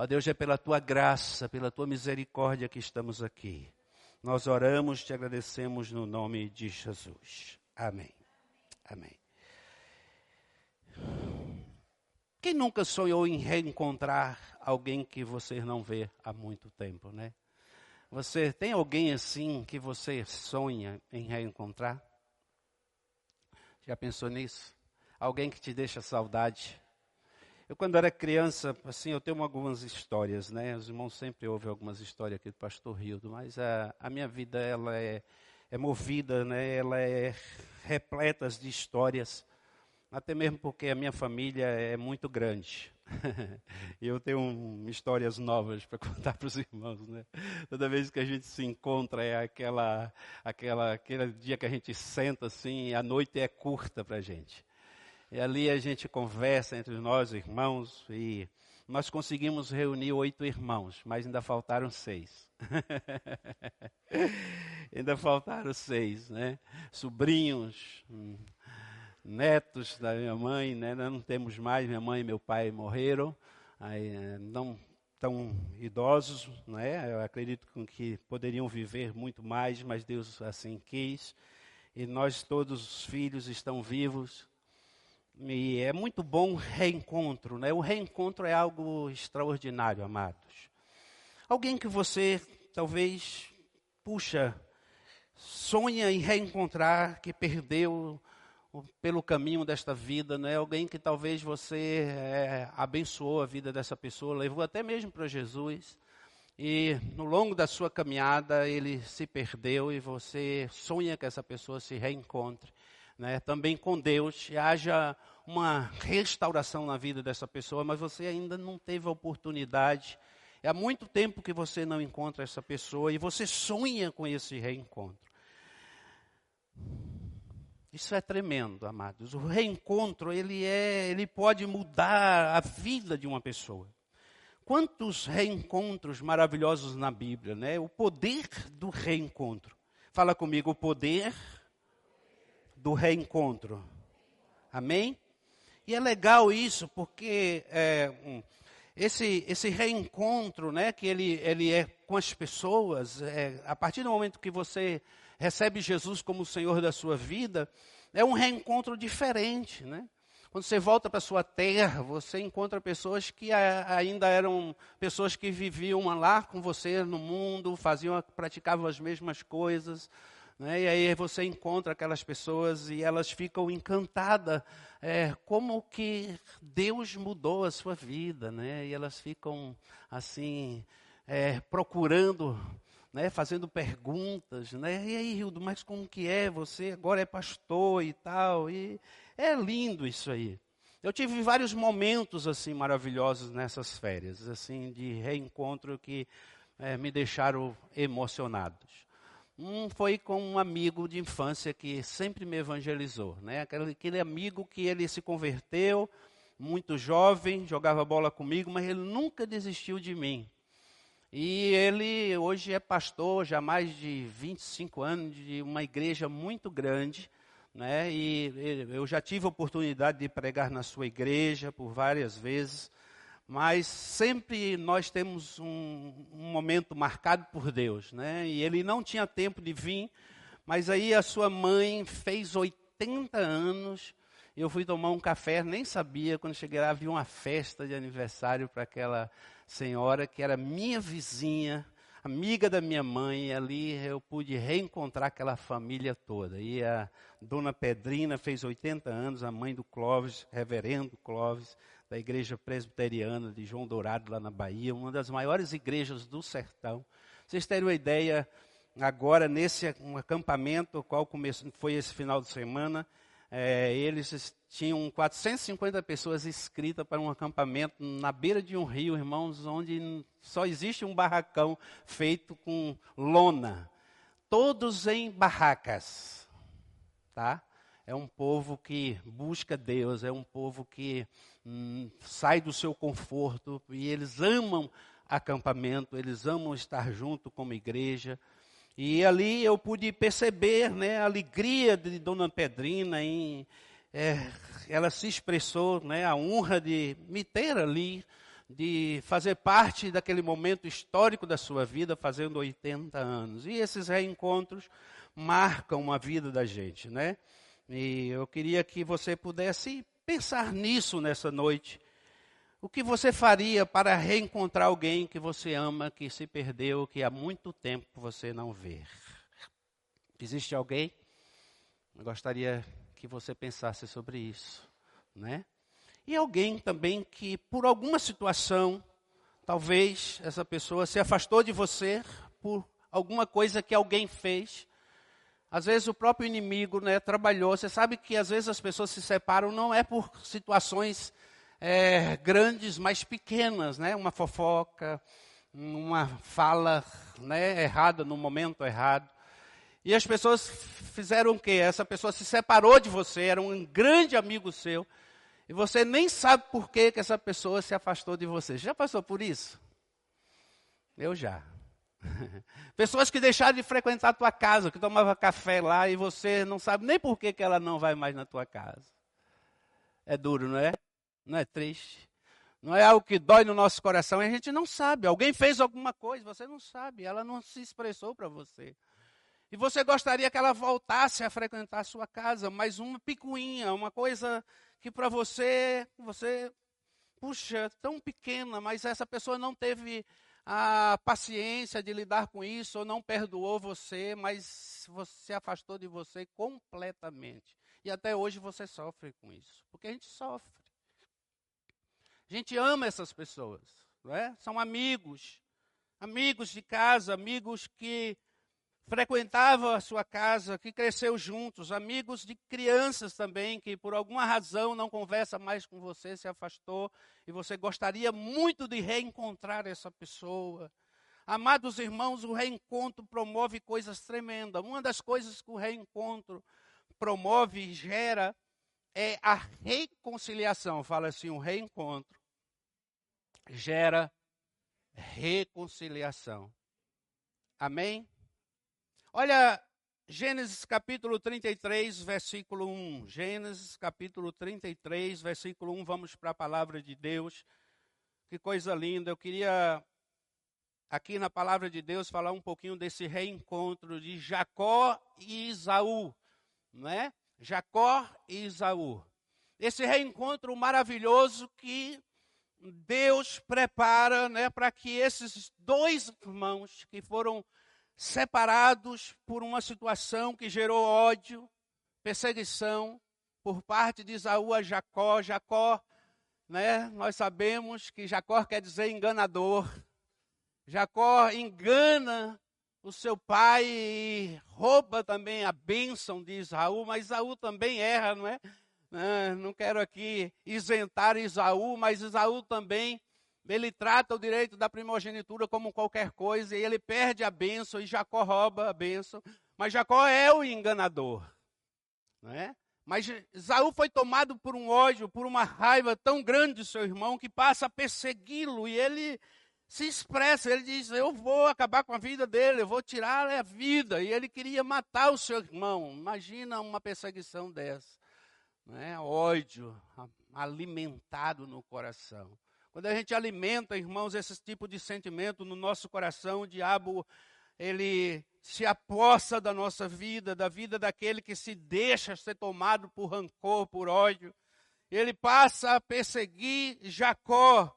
Ó Deus, é pela tua graça, pela tua misericórdia que estamos aqui. Nós oramos, te agradecemos no nome de Jesus. Amém. Amém. Quem nunca sonhou em reencontrar alguém que você não vê há muito tempo, né? Você tem alguém assim que você sonha em reencontrar? Já pensou nisso? Alguém que te deixa saudade? Eu, quando era criança, assim, eu tenho algumas histórias, né? Os irmãos sempre ouvem algumas histórias aqui do pastor Rildo, mas a, a minha vida, ela é, é movida, né? Ela é repleta de histórias, até mesmo porque a minha família é muito grande. e eu tenho um, histórias novas para contar para os irmãos, né? Toda vez que a gente se encontra é aquela, aquela, aquele dia que a gente senta assim, a noite é curta para a gente. E ali a gente conversa entre nós, irmãos, e nós conseguimos reunir oito irmãos, mas ainda faltaram seis. ainda faltaram seis, né? Sobrinhos, hum, netos da minha mãe, né? Nós não temos mais, minha mãe e meu pai morreram, aí, eh, não tão idosos, né? Eu acredito que poderiam viver muito mais, mas Deus assim quis. E nós todos os filhos estão vivos. E é muito bom reencontro, né? O reencontro é algo extraordinário, amados. Alguém que você talvez, puxa, sonha em reencontrar, que perdeu pelo caminho desta vida, né? Alguém que talvez você é, abençoou a vida dessa pessoa, levou até mesmo para Jesus. E no longo da sua caminhada ele se perdeu e você sonha que essa pessoa se reencontre, né? Também com Deus e haja uma restauração na vida dessa pessoa, mas você ainda não teve a oportunidade. É há muito tempo que você não encontra essa pessoa e você sonha com esse reencontro. Isso é tremendo, amados. O reencontro, ele é, ele pode mudar a vida de uma pessoa. Quantos reencontros maravilhosos na Bíblia, né? O poder do reencontro. Fala comigo, o poder do reencontro. Amém? E é legal isso, porque é, esse, esse reencontro, né, que ele, ele é com as pessoas, é, a partir do momento que você recebe Jesus como o Senhor da sua vida, é um reencontro diferente, né? Quando você volta para a sua terra, você encontra pessoas que ainda eram pessoas que viviam lá com você no mundo, faziam, praticavam as mesmas coisas, né? E aí você encontra aquelas pessoas e elas ficam encantadas, é, como que Deus mudou a sua vida, né? E elas ficam assim é, procurando né, fazendo perguntas, né? E aí, Hildo, mas como que é? Você agora é pastor e tal. E é lindo isso aí. Eu tive vários momentos assim maravilhosos nessas férias, assim de reencontro que é, me deixaram emocionados. Um foi com um amigo de infância que sempre me evangelizou, né? Aquele, aquele amigo que ele se converteu muito jovem, jogava bola comigo, mas ele nunca desistiu de mim. E ele hoje é pastor, já há mais de 25 anos, de uma igreja muito grande. Né? E eu já tive a oportunidade de pregar na sua igreja por várias vezes. Mas sempre nós temos um, um momento marcado por Deus. Né? E ele não tinha tempo de vir, mas aí a sua mãe fez 80 anos. Eu fui tomar um café, nem sabia. Quando cheguei lá, vi uma festa de aniversário para aquela senhora que era minha vizinha, amiga da minha mãe, e ali eu pude reencontrar aquela família toda. E a dona Pedrina fez 80 anos, a mãe do Clóvis, reverendo Clóvis, da igreja presbiteriana de João Dourado, lá na Bahia, uma das maiores igrejas do sertão. Vocês terem uma ideia, agora nesse um acampamento, qual começou, foi esse final de semana, é, eles tinham 450 pessoas inscritas para um acampamento na beira de um rio, irmãos, onde só existe um barracão feito com lona. Todos em barracas, tá? É um povo que busca Deus, é um povo que hum, sai do seu conforto e eles amam acampamento, eles amam estar junto como igreja. E ali eu pude perceber né, a alegria de Dona Pedrina em. É, ela se expressou, né, a honra de me ter ali, de fazer parte daquele momento histórico da sua vida, fazendo 80 anos. E esses reencontros marcam a vida da gente, né? E eu queria que você pudesse pensar nisso nessa noite. O que você faria para reencontrar alguém que você ama, que se perdeu, que há muito tempo você não vê? Existe alguém? Eu gostaria que você pensasse sobre isso, né? E alguém também que por alguma situação, talvez essa pessoa se afastou de você por alguma coisa que alguém fez. Às vezes o próprio inimigo né, trabalhou. Você sabe que às vezes as pessoas se separam não é por situações é, grandes, mas pequenas, né? Uma fofoca, uma fala né, errada no momento errado. E as pessoas fizeram o quê? Essa pessoa se separou de você, era um grande amigo seu, e você nem sabe por que, que essa pessoa se afastou de você. Já passou por isso? Eu já. Pessoas que deixaram de frequentar a tua casa, que tomava café lá e você não sabe nem por que, que ela não vai mais na tua casa. É duro, não é? Não é triste? Não é algo que dói no nosso coração e a gente não sabe. Alguém fez alguma coisa, você não sabe, ela não se expressou para você. E você gostaria que ela voltasse a frequentar a sua casa, mas uma picuinha, uma coisa que para você, você, puxa, tão pequena, mas essa pessoa não teve a paciência de lidar com isso, ou não perdoou você, mas você se afastou de você completamente. E até hoje você sofre com isso, porque a gente sofre. A gente ama essas pessoas, não é? São amigos, amigos de casa, amigos que frequentavam a sua casa, que cresceu juntos, amigos de crianças também, que por alguma razão não conversa mais com você, se afastou, e você gostaria muito de reencontrar essa pessoa. Amados irmãos, o reencontro promove coisas tremendas. Uma das coisas que o reencontro promove e gera é a reconciliação. Fala assim, o reencontro gera reconciliação. Amém? Olha, Gênesis capítulo 33, versículo 1. Gênesis capítulo 33, versículo 1. Vamos para a palavra de Deus. Que coisa linda. Eu queria, aqui na palavra de Deus, falar um pouquinho desse reencontro de Jacó e Isaú. Não é? Jacó e Isaú. Esse reencontro maravilhoso que Deus prepara né, para que esses dois irmãos que foram separados por uma situação que gerou ódio, perseguição por parte de Isaú a Jacó. Jacó, né, nós sabemos que Jacó quer dizer enganador. Jacó engana o seu pai e rouba também a bênção de Isaú, mas Isaú também erra, não é? Não quero aqui isentar Isaú, mas Isaú também ele trata o direito da primogenitura como qualquer coisa e ele perde a bênção e Jacó rouba a bênção. Mas Jacó é o enganador. Não é? Mas Esaú foi tomado por um ódio, por uma raiva tão grande do seu irmão que passa a persegui-lo e ele se expressa, ele diz: Eu vou acabar com a vida dele, eu vou tirar a vida. E ele queria matar o seu irmão. Imagina uma perseguição dessa. Não é? Ódio alimentado no coração. Quando a gente alimenta, irmãos, esse tipo de sentimento no nosso coração, o diabo, ele se apossa da nossa vida, da vida daquele que se deixa ser tomado por rancor, por ódio. Ele passa a perseguir Jacó.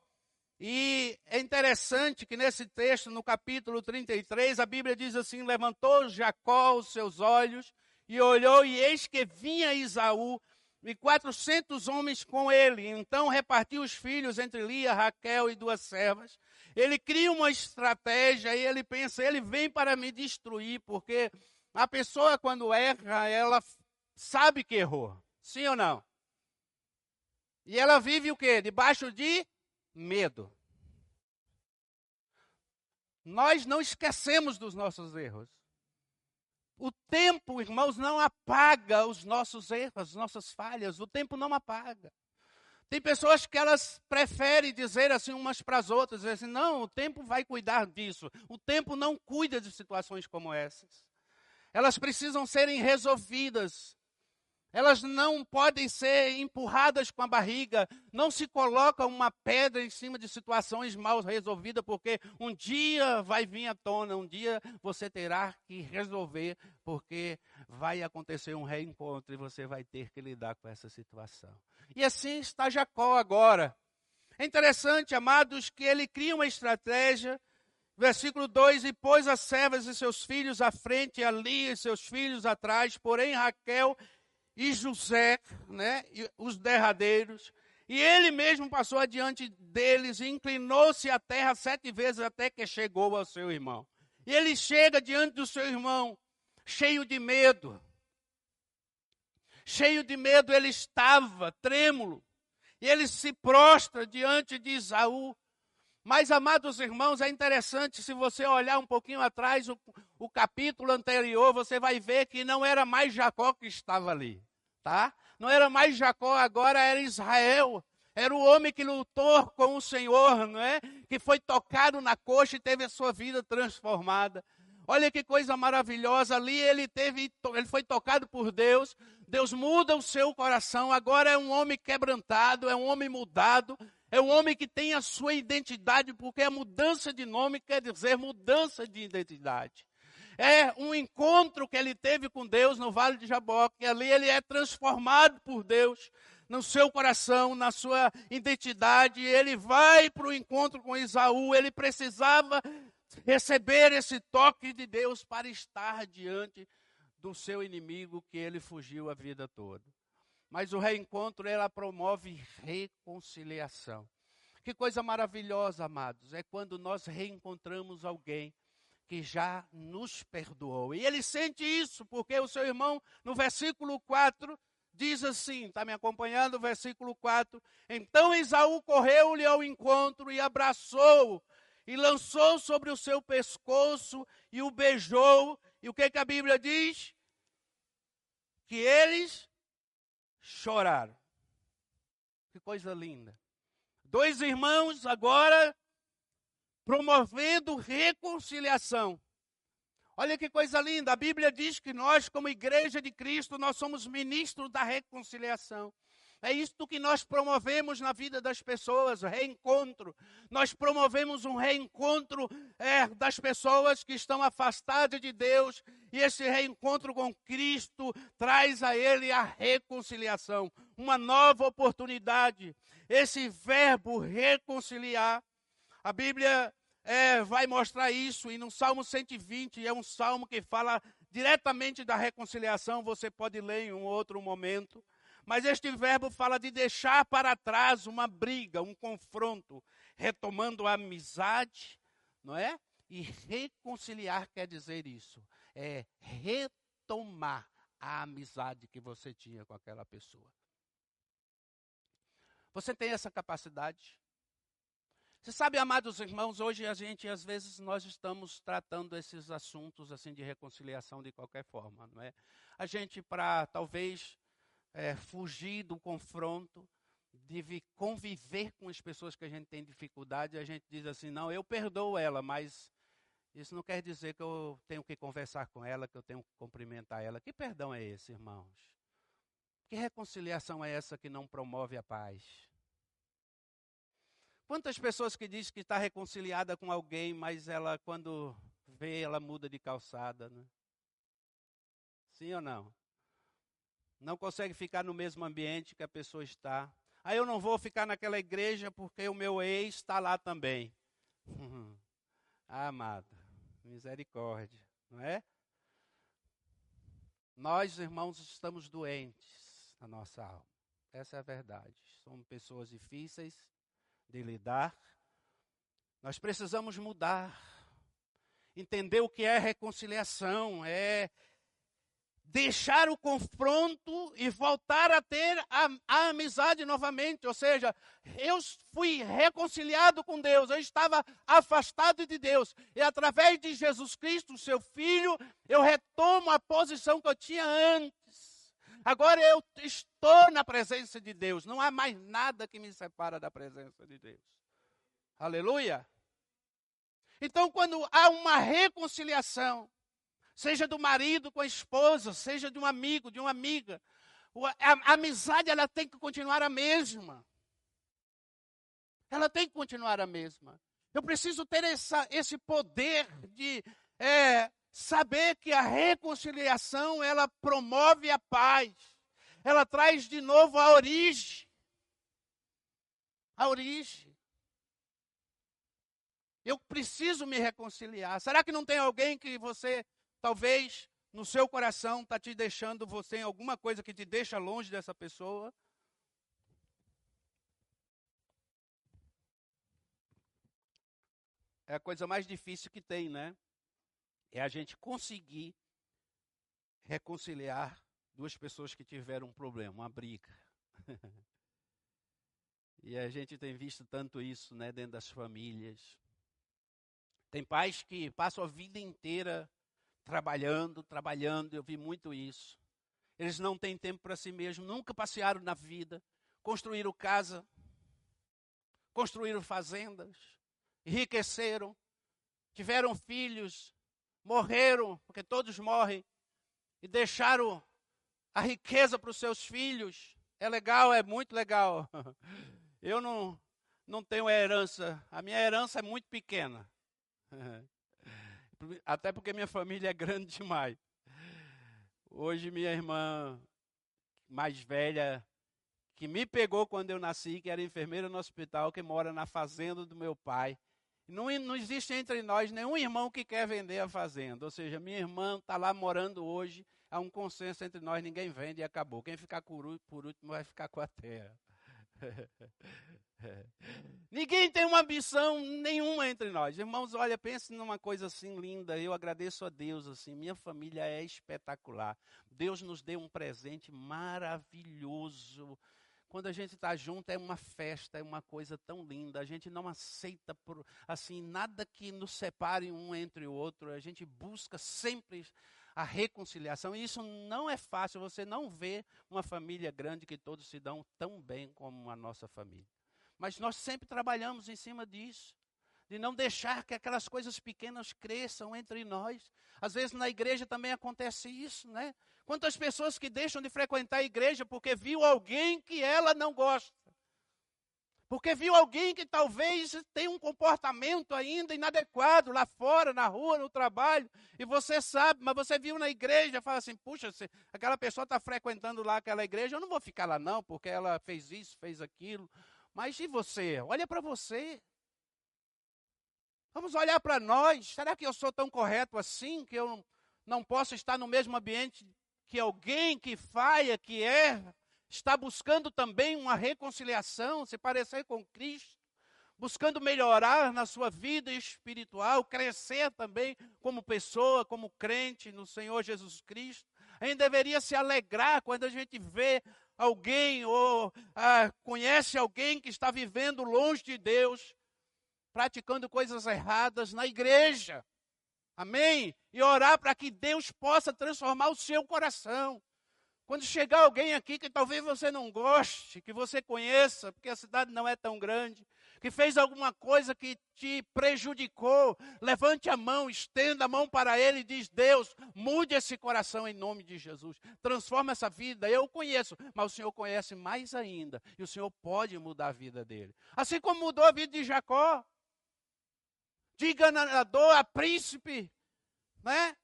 E é interessante que nesse texto, no capítulo 33, a Bíblia diz assim: Levantou Jacó os seus olhos e olhou, e eis que vinha Isaú e quatrocentos homens com ele. Então repartiu os filhos entre Lia, Raquel e duas servas. Ele cria uma estratégia e ele pensa, ele vem para me destruir, porque a pessoa quando erra, ela sabe que errou. Sim ou não? E ela vive o quê? Debaixo de medo. Nós não esquecemos dos nossos erros. O tempo, irmãos, não apaga os nossos erros, as nossas falhas. O tempo não apaga. Tem pessoas que elas preferem dizer assim umas para as outras, assim, não, o tempo vai cuidar disso. O tempo não cuida de situações como essas. Elas precisam serem resolvidas. Elas não podem ser empurradas com a barriga, não se coloca uma pedra em cima de situações mal resolvidas, porque um dia vai vir à tona, um dia você terá que resolver, porque vai acontecer um reencontro e você vai ter que lidar com essa situação. E assim está Jacó agora. É interessante, amados, que ele cria uma estratégia. Versículo 2: E pôs as servas e seus filhos à frente, e ali e seus filhos atrás, porém Raquel e José, né, os derradeiros, e ele mesmo passou adiante deles e inclinou-se à terra sete vezes até que chegou ao seu irmão. E ele chega diante do seu irmão, cheio de medo. Cheio de medo ele estava, trêmulo. E ele se prostra diante de Isaú. Mas, amados irmãos, é interessante, se você olhar um pouquinho atrás, o, o capítulo anterior, você vai ver que não era mais Jacó que estava ali, tá? Não era mais Jacó, agora era Israel. Era o homem que lutou com o Senhor, não é? Que foi tocado na coxa e teve a sua vida transformada. Olha que coisa maravilhosa ali, ele teve, ele foi tocado por Deus. Deus muda o seu coração. Agora é um homem quebrantado, é um homem mudado, é um homem que tem a sua identidade, porque a mudança de nome quer dizer mudança de identidade. É um encontro que ele teve com Deus no Vale de Jaboque, ali ele é transformado por Deus no seu coração, na sua identidade, ele vai para o encontro com Isaú, ele precisava receber esse toque de Deus para estar diante do seu inimigo que ele fugiu a vida toda. Mas o reencontro, ela promove reconciliação. Que coisa maravilhosa, amados, é quando nós reencontramos alguém que já nos perdoou. E ele sente isso, porque o seu irmão, no versículo 4, diz assim: está me acompanhando? Versículo 4. Então Esaú correu-lhe ao encontro e abraçou, e lançou sobre o seu pescoço e o beijou. E o que, que a Bíblia diz? Que eles choraram. Que coisa linda. Dois irmãos agora promovendo reconciliação. Olha que coisa linda, a Bíblia diz que nós, como igreja de Cristo, nós somos ministros da reconciliação. É isto que nós promovemos na vida das pessoas, reencontro. Nós promovemos um reencontro é, das pessoas que estão afastadas de Deus, e esse reencontro com Cristo traz a ele a reconciliação, uma nova oportunidade. Esse verbo reconciliar, a Bíblia é, vai mostrar isso, e no Salmo 120, é um salmo que fala diretamente da reconciliação, você pode ler em um outro momento. Mas este verbo fala de deixar para trás uma briga, um confronto, retomando a amizade, não é? E reconciliar quer dizer isso, é retomar a amizade que você tinha com aquela pessoa. Você tem essa capacidade? Você sabe, amados irmãos, hoje a gente, às vezes, nós estamos tratando esses assuntos assim de reconciliação de qualquer forma, não é? A gente, para talvez é, fugir do confronto, de conviver com as pessoas que a gente tem dificuldade, a gente diz assim: não, eu perdoo ela, mas isso não quer dizer que eu tenho que conversar com ela, que eu tenho que cumprimentar ela. Que perdão é esse, irmãos? Que reconciliação é essa que não promove a paz? Quantas pessoas que dizem que está reconciliada com alguém, mas ela, quando vê, ela muda de calçada, né? Sim ou não? não consegue ficar no mesmo ambiente que a pessoa está. Aí eu não vou ficar naquela igreja porque o meu ex está lá também. ah, amado, misericórdia, não é? Nós, irmãos, estamos doentes na nossa alma. Essa é a verdade. Somos pessoas difíceis de lidar. Nós precisamos mudar. Entender o que é reconciliação, é deixar o confronto e voltar a ter a, a, amizade novamente. Ou seja, eu fui reconciliado com Deus, eu estava afastado de Deus. E através de Jesus Cristo, seu Filho, eu retomo a posição que eu tinha antes. Agora eu estou na presença de Deus, não há mais nada que me separa da presença de Deus. Aleluia! Então, quando há uma reconciliação, seja do marido com a esposa, seja de um amigo, de uma amiga. A amizade ela tem que continuar a mesma. Ela tem que continuar a mesma. Eu preciso ter essa, esse poder de é, saber que a reconciliação ela promove a paz. Ela traz de novo a origem. A origem. Eu preciso me reconciliar. Será que não tem alguém que você, talvez, no seu coração, está te deixando você em alguma coisa que te deixa longe dessa pessoa? É a coisa mais difícil que tem, né? É a gente conseguir reconciliar duas pessoas que tiveram um problema, uma briga. e a gente tem visto tanto isso, né, dentro das famílias. Tem pais que passam a vida inteira trabalhando, trabalhando, eu vi muito isso. Eles não têm tempo para si mesmos, nunca passearam na vida, construíram casa, construíram fazendas, enriqueceram, tiveram filhos, morreram, porque todos morrem, e deixaram a riqueza para os seus filhos. É legal, é muito legal. Eu não, não tenho herança, a minha herança é muito pequena. Até porque minha família é grande demais. Hoje minha irmã mais velha, que me pegou quando eu nasci, que era enfermeira no hospital, que mora na fazenda do meu pai. Não, não existe entre nós nenhum irmão que quer vender a fazenda. Ou seja, minha irmã está lá morando hoje, há um consenso entre nós, ninguém vende e acabou. Quem ficar por último vai ficar com a terra. Ninguém tem uma ambição nenhuma entre nós. Irmãos, olha, pense numa coisa assim linda. Eu agradeço a Deus assim. Minha família é espetacular. Deus nos deu um presente maravilhoso. Quando a gente está junto é uma festa, é uma coisa tão linda. A gente não aceita por, assim nada que nos separe um entre o outro. A gente busca sempre a reconciliação. E isso não é fácil. Você não vê uma família grande que todos se dão tão bem como a nossa família. Mas nós sempre trabalhamos em cima disso. De não deixar que aquelas coisas pequenas cresçam entre nós. Às vezes na igreja também acontece isso, né? Quantas pessoas que deixam de frequentar a igreja porque viu alguém que ela não gosta. Porque viu alguém que talvez tem um comportamento ainda inadequado lá fora, na rua, no trabalho, e você sabe, mas você viu na igreja, fala assim: puxa, aquela pessoa está frequentando lá aquela igreja, eu não vou ficar lá não, porque ela fez isso, fez aquilo. Mas e você? Olha para você. Vamos olhar para nós. Será que eu sou tão correto assim que eu não posso estar no mesmo ambiente que alguém que falha, que erra? está buscando também uma reconciliação, se parecer com Cristo, buscando melhorar na sua vida espiritual, crescer também como pessoa, como crente no Senhor Jesus Cristo. A gente deveria se alegrar quando a gente vê alguém ou ah, conhece alguém que está vivendo longe de Deus, praticando coisas erradas na igreja. Amém? E orar para que Deus possa transformar o seu coração. Quando chegar alguém aqui que talvez você não goste, que você conheça, porque a cidade não é tão grande, que fez alguma coisa que te prejudicou, levante a mão, estenda a mão para ele e diz: Deus, mude esse coração em nome de Jesus. Transforma essa vida. Eu conheço, mas o Senhor conhece mais ainda. E o Senhor pode mudar a vida dele. Assim como mudou a vida de Jacó. De enganador a príncipe, né?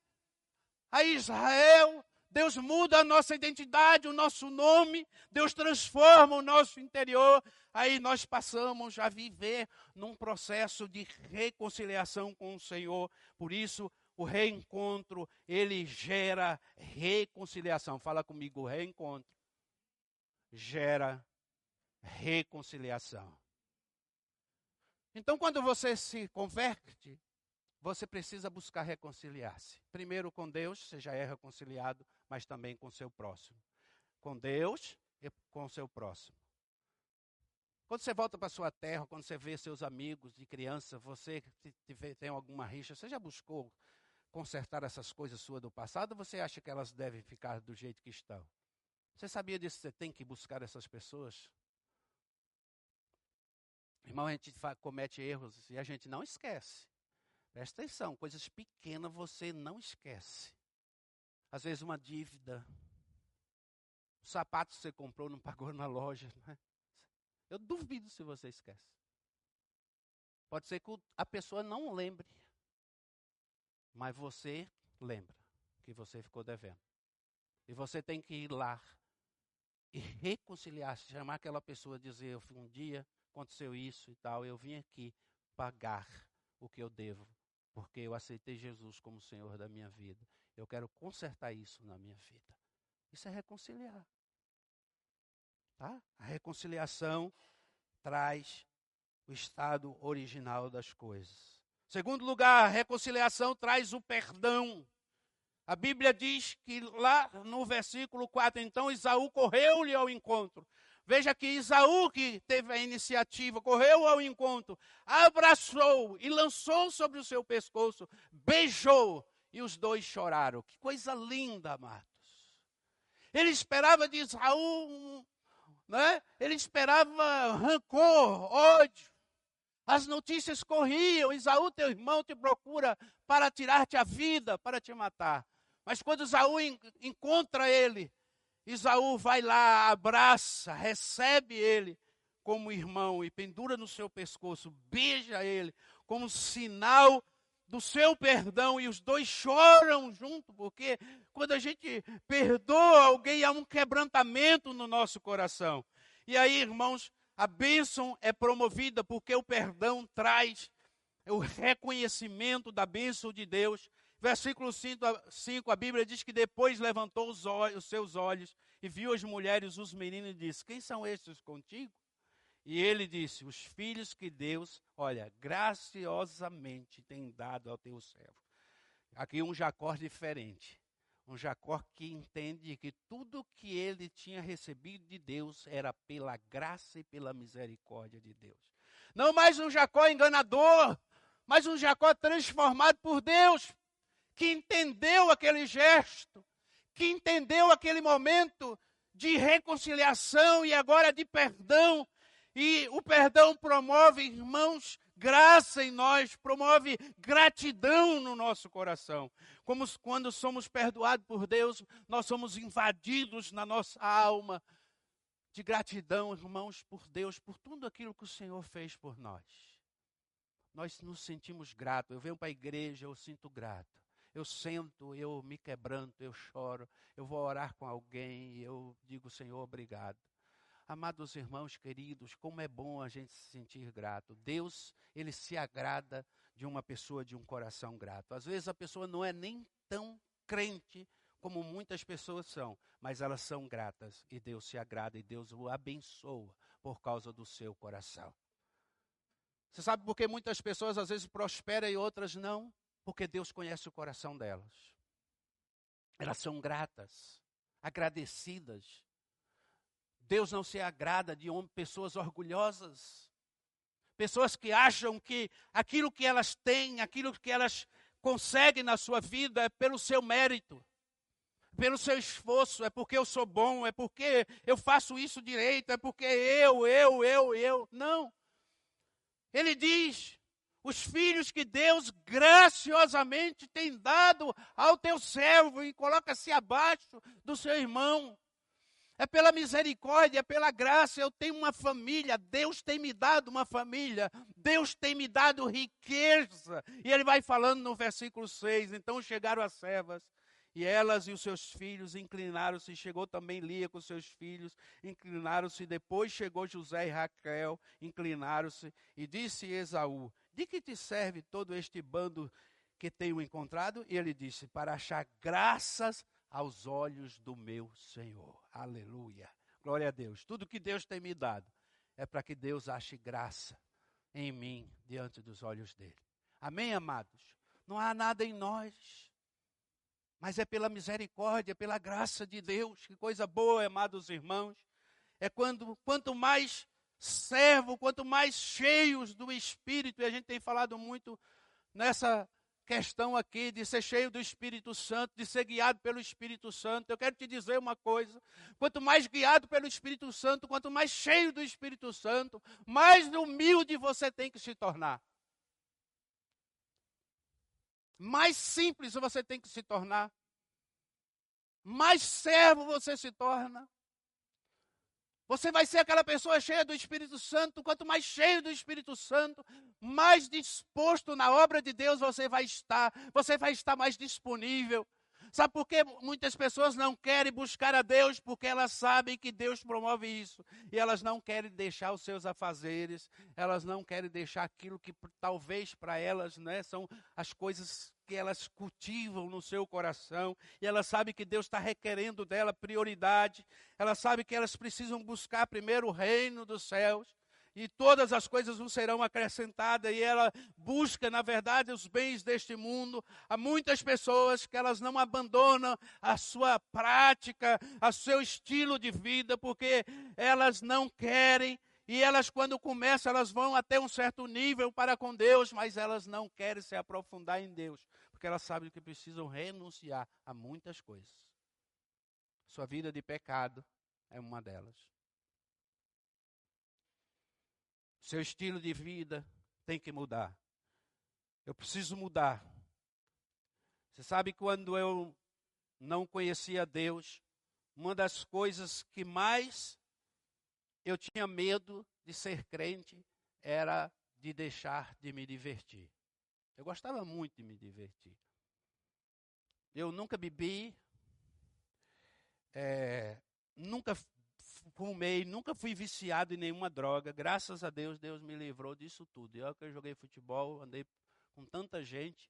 A Israel, Deus muda a nossa identidade, o nosso nome, Deus transforma o nosso interior. Aí nós passamos a viver num processo de reconciliação com o Senhor. Por isso, o reencontro, ele gera reconciliação. Fala comigo, reencontro gera reconciliação. Então, quando você se converte, você precisa buscar reconciliar-se. Primeiro com Deus, você já é reconciliado, mas também com seu próximo. Com Deus e com seu próximo. Quando você volta para sua terra, quando você vê seus amigos de criança, você tem alguma rixa, você já buscou consertar essas coisas suas do passado ou você acha que elas devem ficar do jeito que estão? Você sabia disso? Você tem que buscar essas pessoas? Irmão, a gente comete erros e a gente não esquece. Presta atenção, coisas pequenas você não esquece. Às vezes uma dívida. quantos sapatos você comprou, não pagou na loja. Né? Eu duvido se você esquece. Pode ser que a pessoa não lembre, mas você lembra que você ficou devendo. E você tem que ir lá e reconciliar, chamar aquela pessoa e dizer: um dia aconteceu isso e tal, eu vim aqui pagar o que eu devo, porque eu aceitei Jesus como Senhor da minha vida. Eu quero consertar isso na minha vida. Isso é reconciliar. Tá? A reconciliação traz o estado original das coisas. Segundo lugar, a reconciliação traz o perdão. A Bíblia diz que lá no versículo 4, então Isaú correu-lhe ao encontro. Veja que Isaú, que teve a iniciativa, correu ao encontro, abraçou e lançou sobre o seu pescoço, beijou, e os dois choraram. Que coisa linda, amados. Ele esperava de Isaú, né? ele esperava rancor, ódio. As notícias corriam, Isaú, teu irmão, te procura para tirar-te a vida, para te matar. Mas quando Isaú encontra ele, Isaú vai lá, abraça, recebe ele como irmão e pendura no seu pescoço, beija ele como sinal do seu perdão e os dois choram junto, porque quando a gente perdoa alguém há um quebrantamento no nosso coração. E aí, irmãos, a bênção é promovida porque o perdão traz o reconhecimento da bênção de Deus Versículo 5, a Bíblia diz que depois levantou os, olhos, os seus olhos e viu as mulheres, os meninos, e disse: Quem são estes contigo? E ele disse: Os filhos que Deus, olha, graciosamente tem dado ao teu servo. Aqui um Jacó diferente. Um Jacó que entende que tudo que ele tinha recebido de Deus era pela graça e pela misericórdia de Deus. Não mais um Jacó enganador, mas um Jacó transformado por Deus que entendeu aquele gesto, que entendeu aquele momento de reconciliação e agora de perdão. E o perdão promove, irmãos, graça em nós, promove gratidão no nosso coração. Como quando somos perdoados por Deus, nós somos invadidos na nossa alma de gratidão, irmãos, por Deus, por tudo aquilo que o Senhor fez por nós. Nós nos sentimos gratos. Eu venho para a igreja, eu sinto grato eu sento, eu me quebranto, eu choro, eu vou orar com alguém eu digo, Senhor, obrigado. Amados irmãos queridos, como é bom a gente se sentir grato. Deus, ele se agrada de uma pessoa de um coração grato. Às vezes a pessoa não é nem tão crente como muitas pessoas são, mas elas são gratas e Deus se agrada e Deus o abençoa por causa do seu coração. Você sabe por que muitas pessoas às vezes prosperam e outras não? Porque Deus conhece o coração delas. Elas são gratas, agradecidas. Deus não se agrada de pessoas orgulhosas, pessoas que acham que aquilo que elas têm, aquilo que elas conseguem na sua vida é pelo seu mérito, pelo seu esforço, é porque eu sou bom, é porque eu faço isso direito, é porque eu, eu, eu, eu. Não. Ele diz: os filhos que Deus graciosamente tem dado ao teu servo e coloca-se abaixo do seu irmão. É pela misericórdia, é pela graça. Eu tenho uma família. Deus tem me dado uma família. Deus tem me dado riqueza. E ele vai falando no versículo 6. Então chegaram as servas. E elas e os seus filhos inclinaram-se. Chegou também Lia com seus filhos. Inclinaram-se. Depois chegou José e Raquel. Inclinaram-se. E disse Esaú: de que te serve todo este bando que tenho encontrado? E ele disse: Para achar graças aos olhos do meu Senhor. Aleluia. Glória a Deus. Tudo que Deus tem me dado é para que Deus ache graça em mim diante dos olhos dele. Amém, amados? Não há nada em nós, mas é pela misericórdia, pela graça de Deus. Que coisa boa, amados irmãos. É quando quanto mais servo, quanto mais cheios do Espírito, e a gente tem falado muito nessa questão aqui de ser cheio do Espírito Santo, de ser guiado pelo Espírito Santo. Eu quero te dizer uma coisa: quanto mais guiado pelo Espírito Santo, quanto mais cheio do Espírito Santo, mais humilde você tem que se tornar. Mais simples você tem que se tornar. Mais servo você se torna. Você vai ser aquela pessoa cheia do Espírito Santo. Quanto mais cheio do Espírito Santo, mais disposto na obra de Deus você vai estar. Você vai estar mais disponível. Sabe por que muitas pessoas não querem buscar a Deus? Porque elas sabem que Deus promove isso. E elas não querem deixar os seus afazeres, elas não querem deixar aquilo que talvez para elas né, são as coisas que elas cultivam no seu coração. E elas sabem que Deus está requerendo dela prioridade. Elas sabem que elas precisam buscar primeiro o reino dos céus e todas as coisas não serão acrescentadas, e ela busca, na verdade, os bens deste mundo. Há muitas pessoas que elas não abandonam a sua prática, o seu estilo de vida, porque elas não querem, e elas, quando começam, elas vão até um certo nível para com Deus, mas elas não querem se aprofundar em Deus, porque elas sabem que precisam renunciar a muitas coisas. Sua vida de pecado é uma delas. Seu estilo de vida tem que mudar. Eu preciso mudar. Você sabe quando eu não conhecia Deus, uma das coisas que mais eu tinha medo de ser crente era de deixar de me divertir. Eu gostava muito de me divertir. Eu nunca bebi, é, nunca fumei, nunca fui viciado em nenhuma droga. Graças a Deus, Deus me livrou disso tudo. Eu que eu joguei futebol, andei com tanta gente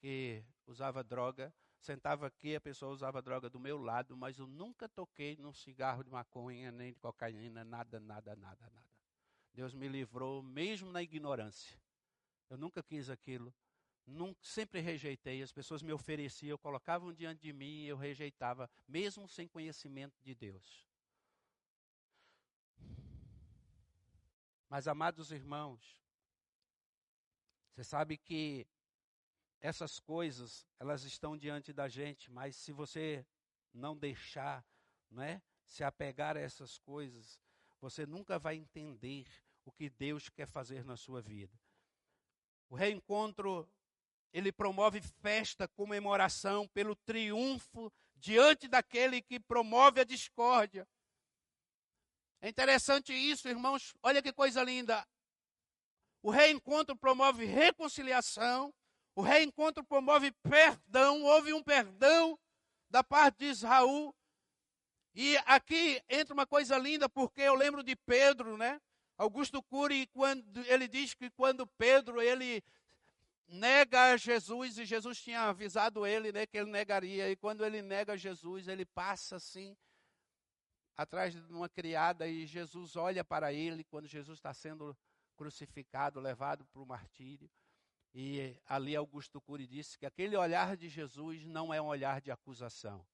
que usava droga. Sentava aqui, a pessoa usava droga do meu lado, mas eu nunca toquei num cigarro de maconha, nem de cocaína, nada, nada, nada, nada. Deus me livrou, mesmo na ignorância. Eu nunca quis aquilo, nunca, sempre rejeitei. As pessoas me ofereciam, colocavam diante de mim e eu rejeitava, mesmo sem conhecimento de Deus. Mas, amados irmãos, você sabe que essas coisas, elas estão diante da gente, mas se você não deixar, não é? Se apegar a essas coisas, você nunca vai entender o que Deus quer fazer na sua vida. O reencontro, ele promove festa, comemoração pelo triunfo diante daquele que promove a discórdia. É interessante isso, irmãos. Olha que coisa linda. O reencontro promove reconciliação. O reencontro promove perdão. Houve um perdão da parte de Israel. E aqui entra uma coisa linda, porque eu lembro de Pedro, né? Augusto Cury, quando ele diz que quando Pedro ele nega Jesus e Jesus tinha avisado ele, né, que ele negaria. E quando ele nega Jesus, ele passa assim atrás de uma criada e Jesus olha para ele quando Jesus está sendo crucificado, levado para o martírio. E ali Augusto Cury disse que aquele olhar de Jesus não é um olhar de acusação.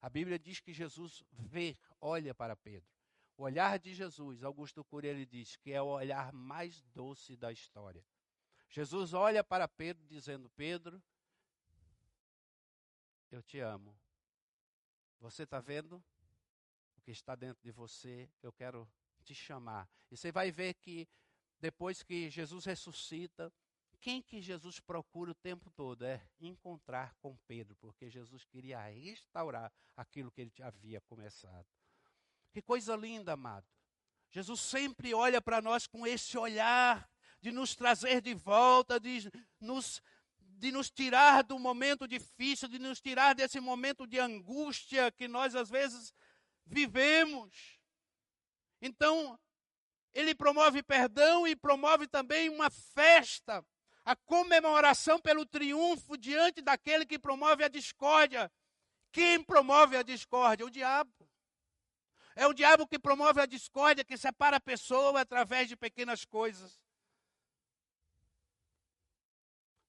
A Bíblia diz que Jesus vê, olha para Pedro. O olhar de Jesus, Augusto Cury ele diz que é o olhar mais doce da história. Jesus olha para Pedro dizendo: Pedro, eu te amo. Você está vendo? que está dentro de você, eu quero te chamar. E você vai ver que depois que Jesus ressuscita, quem que Jesus procura o tempo todo é encontrar com Pedro, porque Jesus queria restaurar aquilo que ele havia começado. Que coisa linda, amado. Jesus sempre olha para nós com esse olhar de nos trazer de volta, de nos, de nos tirar do momento difícil, de nos tirar desse momento de angústia que nós às vezes vivemos. Então, ele promove perdão e promove também uma festa, a comemoração pelo triunfo diante daquele que promove a discórdia. Quem promove a discórdia? O diabo. É o diabo que promove a discórdia, que separa a pessoa através de pequenas coisas.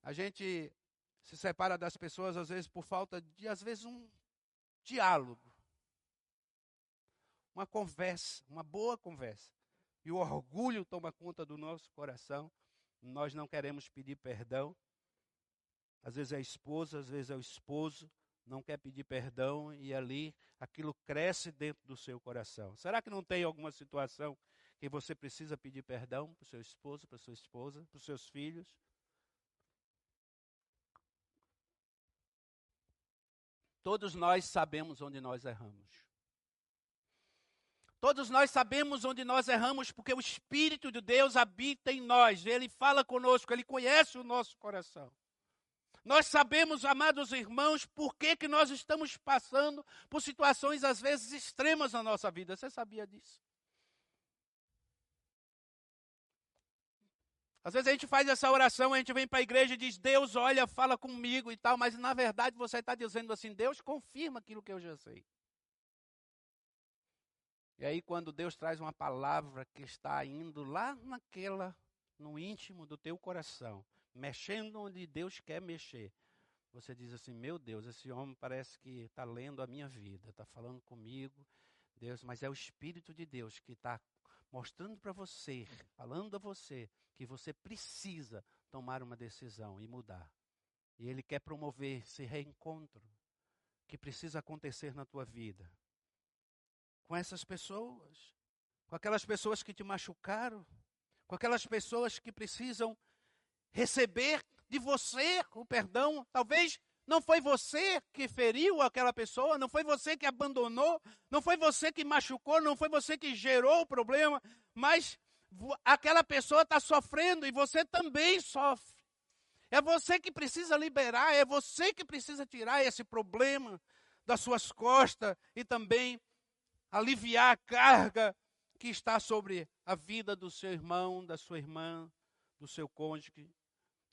A gente se separa das pessoas às vezes por falta de, às vezes, um diálogo uma conversa, uma boa conversa. E o orgulho toma conta do nosso coração. Nós não queremos pedir perdão. Às vezes é a esposa, às vezes é o esposo, não quer pedir perdão e ali aquilo cresce dentro do seu coração. Será que não tem alguma situação que você precisa pedir perdão para o seu esposo, para sua esposa, para os seus filhos? Todos nós sabemos onde nós erramos. Todos nós sabemos onde nós erramos, porque o Espírito de Deus habita em nós, ele fala conosco, ele conhece o nosso coração. Nós sabemos, amados irmãos, por que, que nós estamos passando por situações às vezes extremas na nossa vida. Você sabia disso? Às vezes a gente faz essa oração, a gente vem para a igreja e diz, Deus, olha, fala comigo e tal, mas na verdade você está dizendo assim, Deus confirma aquilo que eu já sei. E aí quando Deus traz uma palavra que está indo lá naquela, no íntimo do teu coração, mexendo onde Deus quer mexer, você diz assim, meu Deus, esse homem parece que está lendo a minha vida, está falando comigo, Deus, mas é o Espírito de Deus que está mostrando para você, falando a você, que você precisa tomar uma decisão e mudar. E Ele quer promover esse reencontro que precisa acontecer na tua vida. Com essas pessoas, com aquelas pessoas que te machucaram, com aquelas pessoas que precisam receber de você o perdão. Talvez não foi você que feriu aquela pessoa, não foi você que abandonou, não foi você que machucou, não foi você que gerou o problema, mas aquela pessoa está sofrendo e você também sofre. É você que precisa liberar, é você que precisa tirar esse problema das suas costas e também aliviar a carga que está sobre a vida do seu irmão, da sua irmã, do seu cônjuge,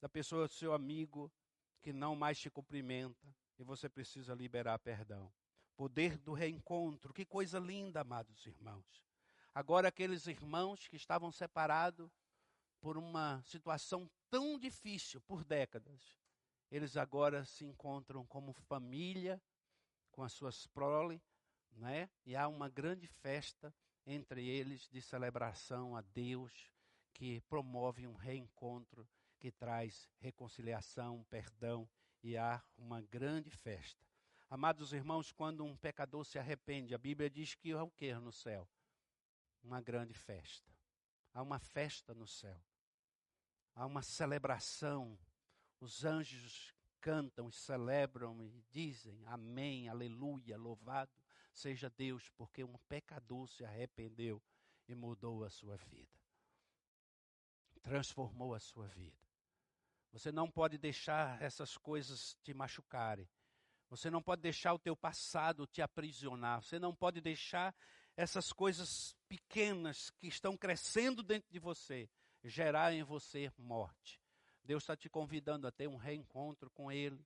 da pessoa do seu amigo que não mais te cumprimenta e você precisa liberar perdão. Poder do reencontro, que coisa linda, amados irmãos. Agora, aqueles irmãos que estavam separados por uma situação tão difícil por décadas, eles agora se encontram como família, com as suas prole, né? e há uma grande festa entre eles de celebração a Deus, que promove um reencontro, que traz reconciliação, perdão, e há uma grande festa. Amados irmãos, quando um pecador se arrepende, a Bíblia diz que é o que no céu? uma grande festa. Há uma festa no céu. Há uma celebração. Os anjos cantam e celebram e dizem amém, aleluia, louvado seja Deus, porque um pecador se arrependeu e mudou a sua vida. Transformou a sua vida. Você não pode deixar essas coisas te machucarem. Você não pode deixar o teu passado te aprisionar. Você não pode deixar essas coisas pequenas que estão crescendo dentro de você gerar em você morte. Deus está te convidando a ter um reencontro com Ele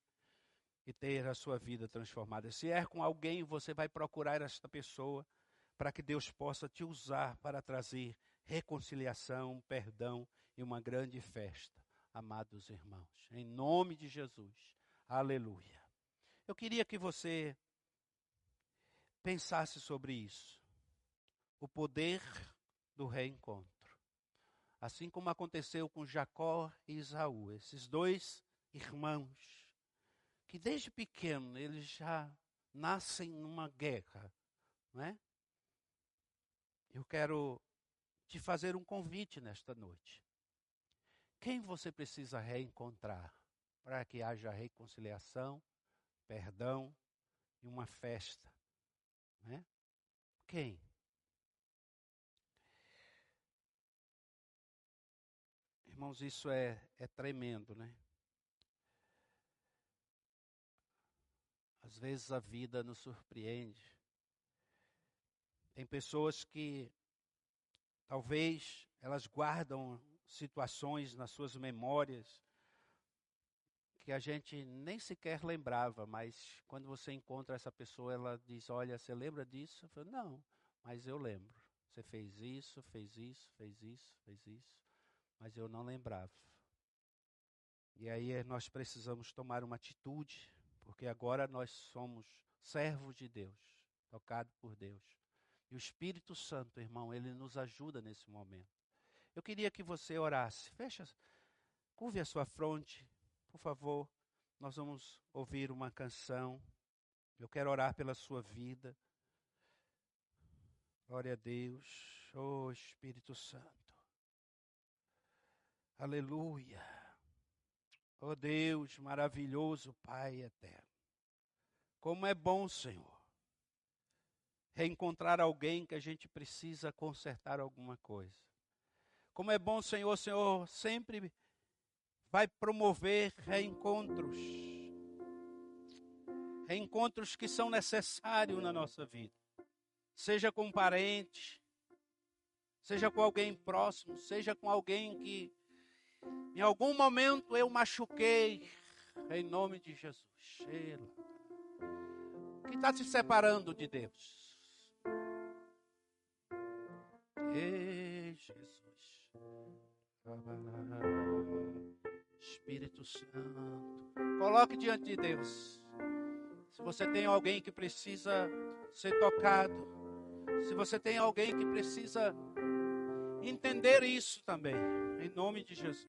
e ter a sua vida transformada. Se é com alguém, você vai procurar esta pessoa para que Deus possa te usar para trazer reconciliação, perdão e uma grande festa, amados irmãos. Em nome de Jesus. Aleluia. Eu queria que você pensasse sobre isso o poder do reencontro. Assim como aconteceu com Jacó e Isaú, esses dois irmãos, que desde pequeno eles já nascem numa guerra, não é? Eu quero te fazer um convite nesta noite. Quem você precisa reencontrar para que haja reconciliação, perdão e uma festa? Né? Quem? Irmãos, isso é, é tremendo, né? Às vezes a vida nos surpreende. Tem pessoas que talvez elas guardam situações nas suas memórias que a gente nem sequer lembrava, mas quando você encontra essa pessoa, ela diz: Olha, você lembra disso? Eu falo, Não, mas eu lembro. Você fez isso, fez isso, fez isso, fez isso mas eu não lembrava. E aí nós precisamos tomar uma atitude, porque agora nós somos servos de Deus, tocados por Deus. E o Espírito Santo, irmão, ele nos ajuda nesse momento. Eu queria que você orasse. Fecha, curve a sua fronte, por favor. Nós vamos ouvir uma canção. Eu quero orar pela sua vida. Glória a Deus. Oh Espírito Santo. Aleluia. Oh Deus maravilhoso, Pai eterno. Como é bom, Senhor. reencontrar alguém que a gente precisa consertar alguma coisa. Como é bom, Senhor, Senhor sempre vai promover reencontros. Reencontros que são necessários na nossa vida. Seja com parentes, seja com alguém próximo, seja com alguém que em algum momento eu machuquei, em nome de Jesus. Sheila. Que está se separando de Deus. Ei, Jesus. Espírito Santo. Coloque diante de Deus. Se você tem alguém que precisa ser tocado, se você tem alguém que precisa entender isso também, em nome de Jesus.